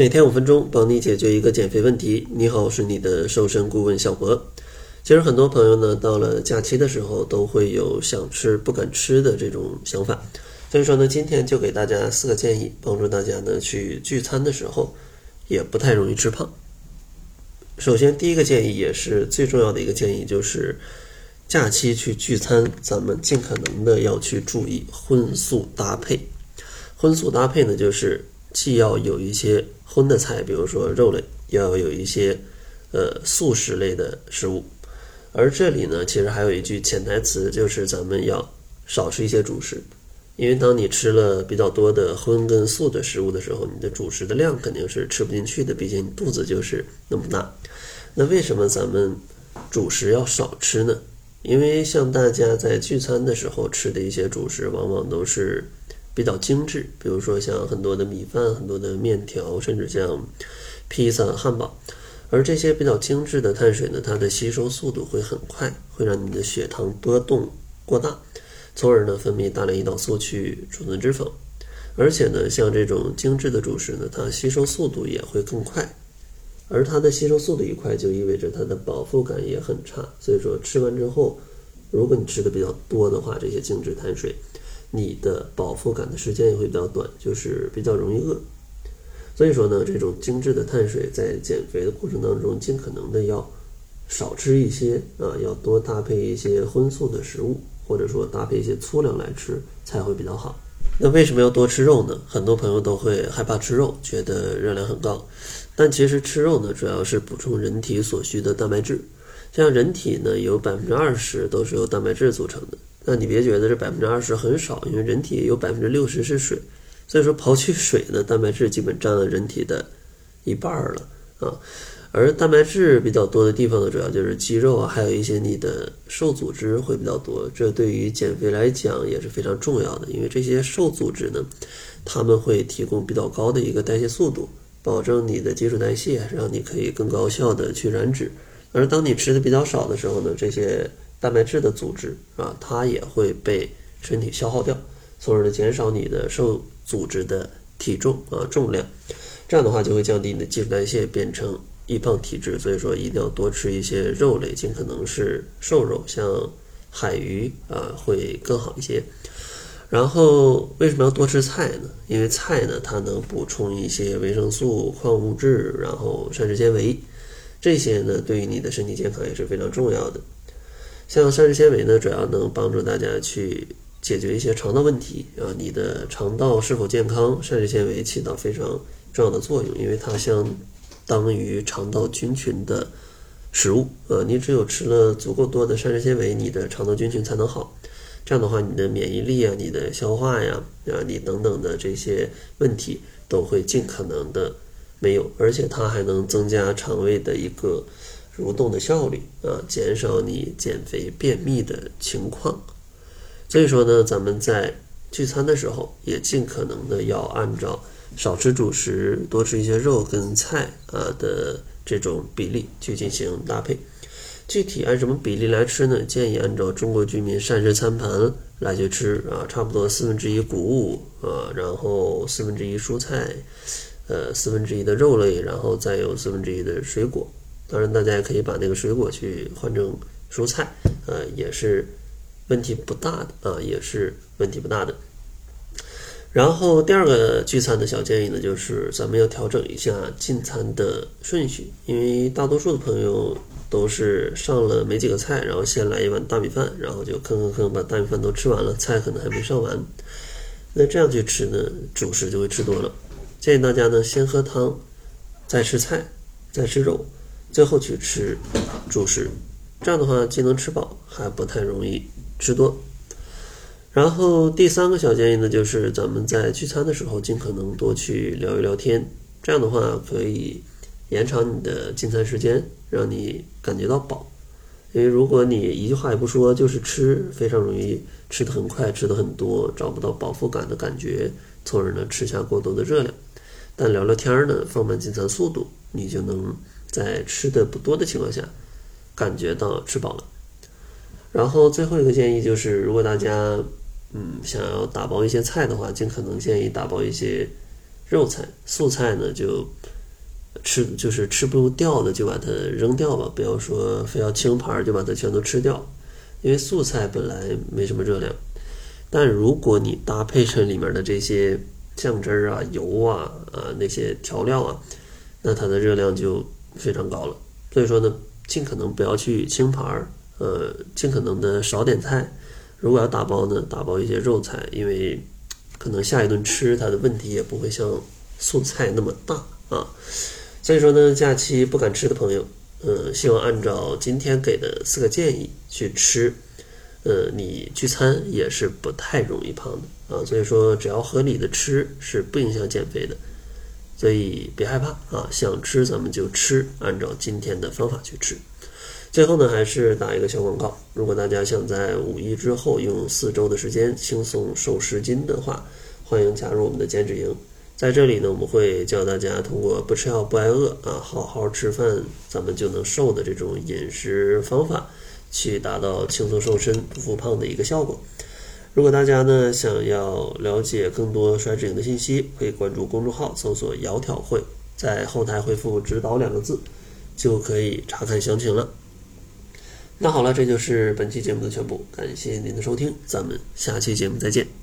每天五分钟，帮你解决一个减肥问题。你好，我是你的瘦身顾问小博。其实很多朋友呢，到了假期的时候，都会有想吃不敢吃的这种想法。所以说呢，今天就给大家四个建议，帮助大家呢去聚餐的时候也不太容易吃胖。首先，第一个建议也是最重要的一个建议，就是假期去聚餐，咱们尽可能的要去注意荤素搭配。荤素搭配呢，就是既要有一些。荤的菜，比如说肉类，要有一些呃素食类的食物。而这里呢，其实还有一句潜台词，就是咱们要少吃一些主食，因为当你吃了比较多的荤跟素的食物的时候，你的主食的量肯定是吃不进去的，毕竟你肚子就是那么大。那为什么咱们主食要少吃呢？因为像大家在聚餐的时候吃的一些主食，往往都是。比较精致，比如说像很多的米饭、很多的面条，甚至像披萨、汉堡，而这些比较精致的碳水呢，它的吸收速度会很快，会让你的血糖波动过大，从而呢分泌大量胰岛素去储存脂肪，而且呢，像这种精致的主食呢，它吸收速度也会更快，而它的吸收速度一快，就意味着它的饱腹感也很差，所以说吃完之后，如果你吃的比较多的话，这些精致碳水。你的饱腹感的时间也会比较短，就是比较容易饿。所以说呢，这种精致的碳水在减肥的过程当中，尽可能的要少吃一些啊，要多搭配一些荤素的食物，或者说搭配一些粗粮来吃才会比较好。那为什么要多吃肉呢？很多朋友都会害怕吃肉，觉得热量很高。但其实吃肉呢，主要是补充人体所需的蛋白质。像人体呢，有百分之二十都是由蛋白质组成的。那你别觉得这百分之二十很少，因为人体有百分之六十是水，所以说刨去水呢蛋白质基本占了人体的一半了啊。而蛋白质比较多的地方呢，主要就是肌肉啊，还有一些你的瘦组织会比较多。这对于减肥来讲也是非常重要的，因为这些瘦组织呢，他们会提供比较高的一个代谢速度，保证你的基础代谢，让你可以更高效的去燃脂。而当你吃的比较少的时候呢，这些。蛋白质的组织啊，它也会被身体消耗掉，从而呢减少你的瘦组织的体重啊重量，这样的话就会降低你的基础代谢，变成易胖体质。所以说一定要多吃一些肉类，尽可能是瘦肉，像海鱼啊会更好一些。然后为什么要多吃菜呢？因为菜呢它能补充一些维生素、矿物质，然后膳食纤维，这些呢对于你的身体健康也是非常重要的。像膳食纤维呢，主要能帮助大家去解决一些肠道问题啊。你的肠道是否健康，膳食纤维起到非常重要的作用，因为它相当于肠道菌群的食物啊。你只有吃了足够多的膳食纤维，你的肠道菌群才能好。这样的话，你的免疫力啊，你的消化呀，啊，你等等的这些问题都会尽可能的没有，而且它还能增加肠胃的一个。蠕动的效率啊，减少你减肥便秘的情况。所以说呢，咱们在聚餐的时候也尽可能的要按照少吃主食，多吃一些肉跟菜啊的这种比例去进行搭配。具体按什么比例来吃呢？建议按照中国居民膳食餐盘来去吃啊，差不多四分之一谷物啊，然后四分之一蔬菜，呃，四分之一的肉类，然后再有四分之一的水果。当然，大家也可以把那个水果去换成蔬菜，呃，也是问题不大的啊，也是问题不大的。然后第二个聚餐的小建议呢，就是咱们要调整一下进餐的顺序，因为大多数的朋友都是上了没几个菜，然后先来一碗大米饭，然后就吭吭吭把大米饭都吃完了，菜可能还没上完。那这样去吃呢，主食就会吃多了。建议大家呢，先喝汤，再吃菜，再吃肉。最后去吃主食，这样的话既能吃饱，还不太容易吃多。然后第三个小建议呢，就是咱们在聚餐的时候，尽可能多去聊一聊天，这样的话可以延长你的进餐时间，让你感觉到饱。因为如果你一句话也不说，就是吃，非常容易吃的很快，吃的很多，找不到饱腹感的感觉，从而呢吃下过多的热量。但聊聊天呢，放慢进餐速度，你就能。在吃的不多的情况下，感觉到吃饱了。然后最后一个建议就是，如果大家嗯想要打包一些菜的话，尽可能建议打包一些肉菜，素菜呢就吃就是吃不掉的就把它扔掉吧，不要说非要清盘就把它全都吃掉，因为素菜本来没什么热量，但如果你搭配上里面的这些酱汁儿啊、油啊、啊那些调料啊，那它的热量就非常高了。所以说呢，尽可能不要去清盘儿，呃，尽可能的少点菜。如果要打包呢，打包一些肉菜，因为可能下一顿吃它的问题也不会像素菜那么大啊。所以说呢，假期不敢吃的朋友，呃，希望按照今天给的四个建议去吃，呃，你聚餐也是不太容易胖的啊。所以说，只要合理的吃是不影响减肥的，所以别害怕啊，想吃咱们就吃，按照今天的方法去吃。最后呢，还是打一个小广告，如果大家想在五一之后用四周的时间轻松瘦十斤的话，欢迎加入我们的减脂营。在这里呢，我们会教大家通过不吃药不挨饿啊，好好吃饭，咱们就能瘦的这种饮食方法，去达到轻松瘦身不复胖的一个效果。如果大家呢想要了解更多衰脂营的信息，可以关注公众号，搜索“窈窕会”，在后台回复“指导”两个字，就可以查看详情了。那好了，这就是本期节目的全部，感谢您的收听，咱们下期节目再见。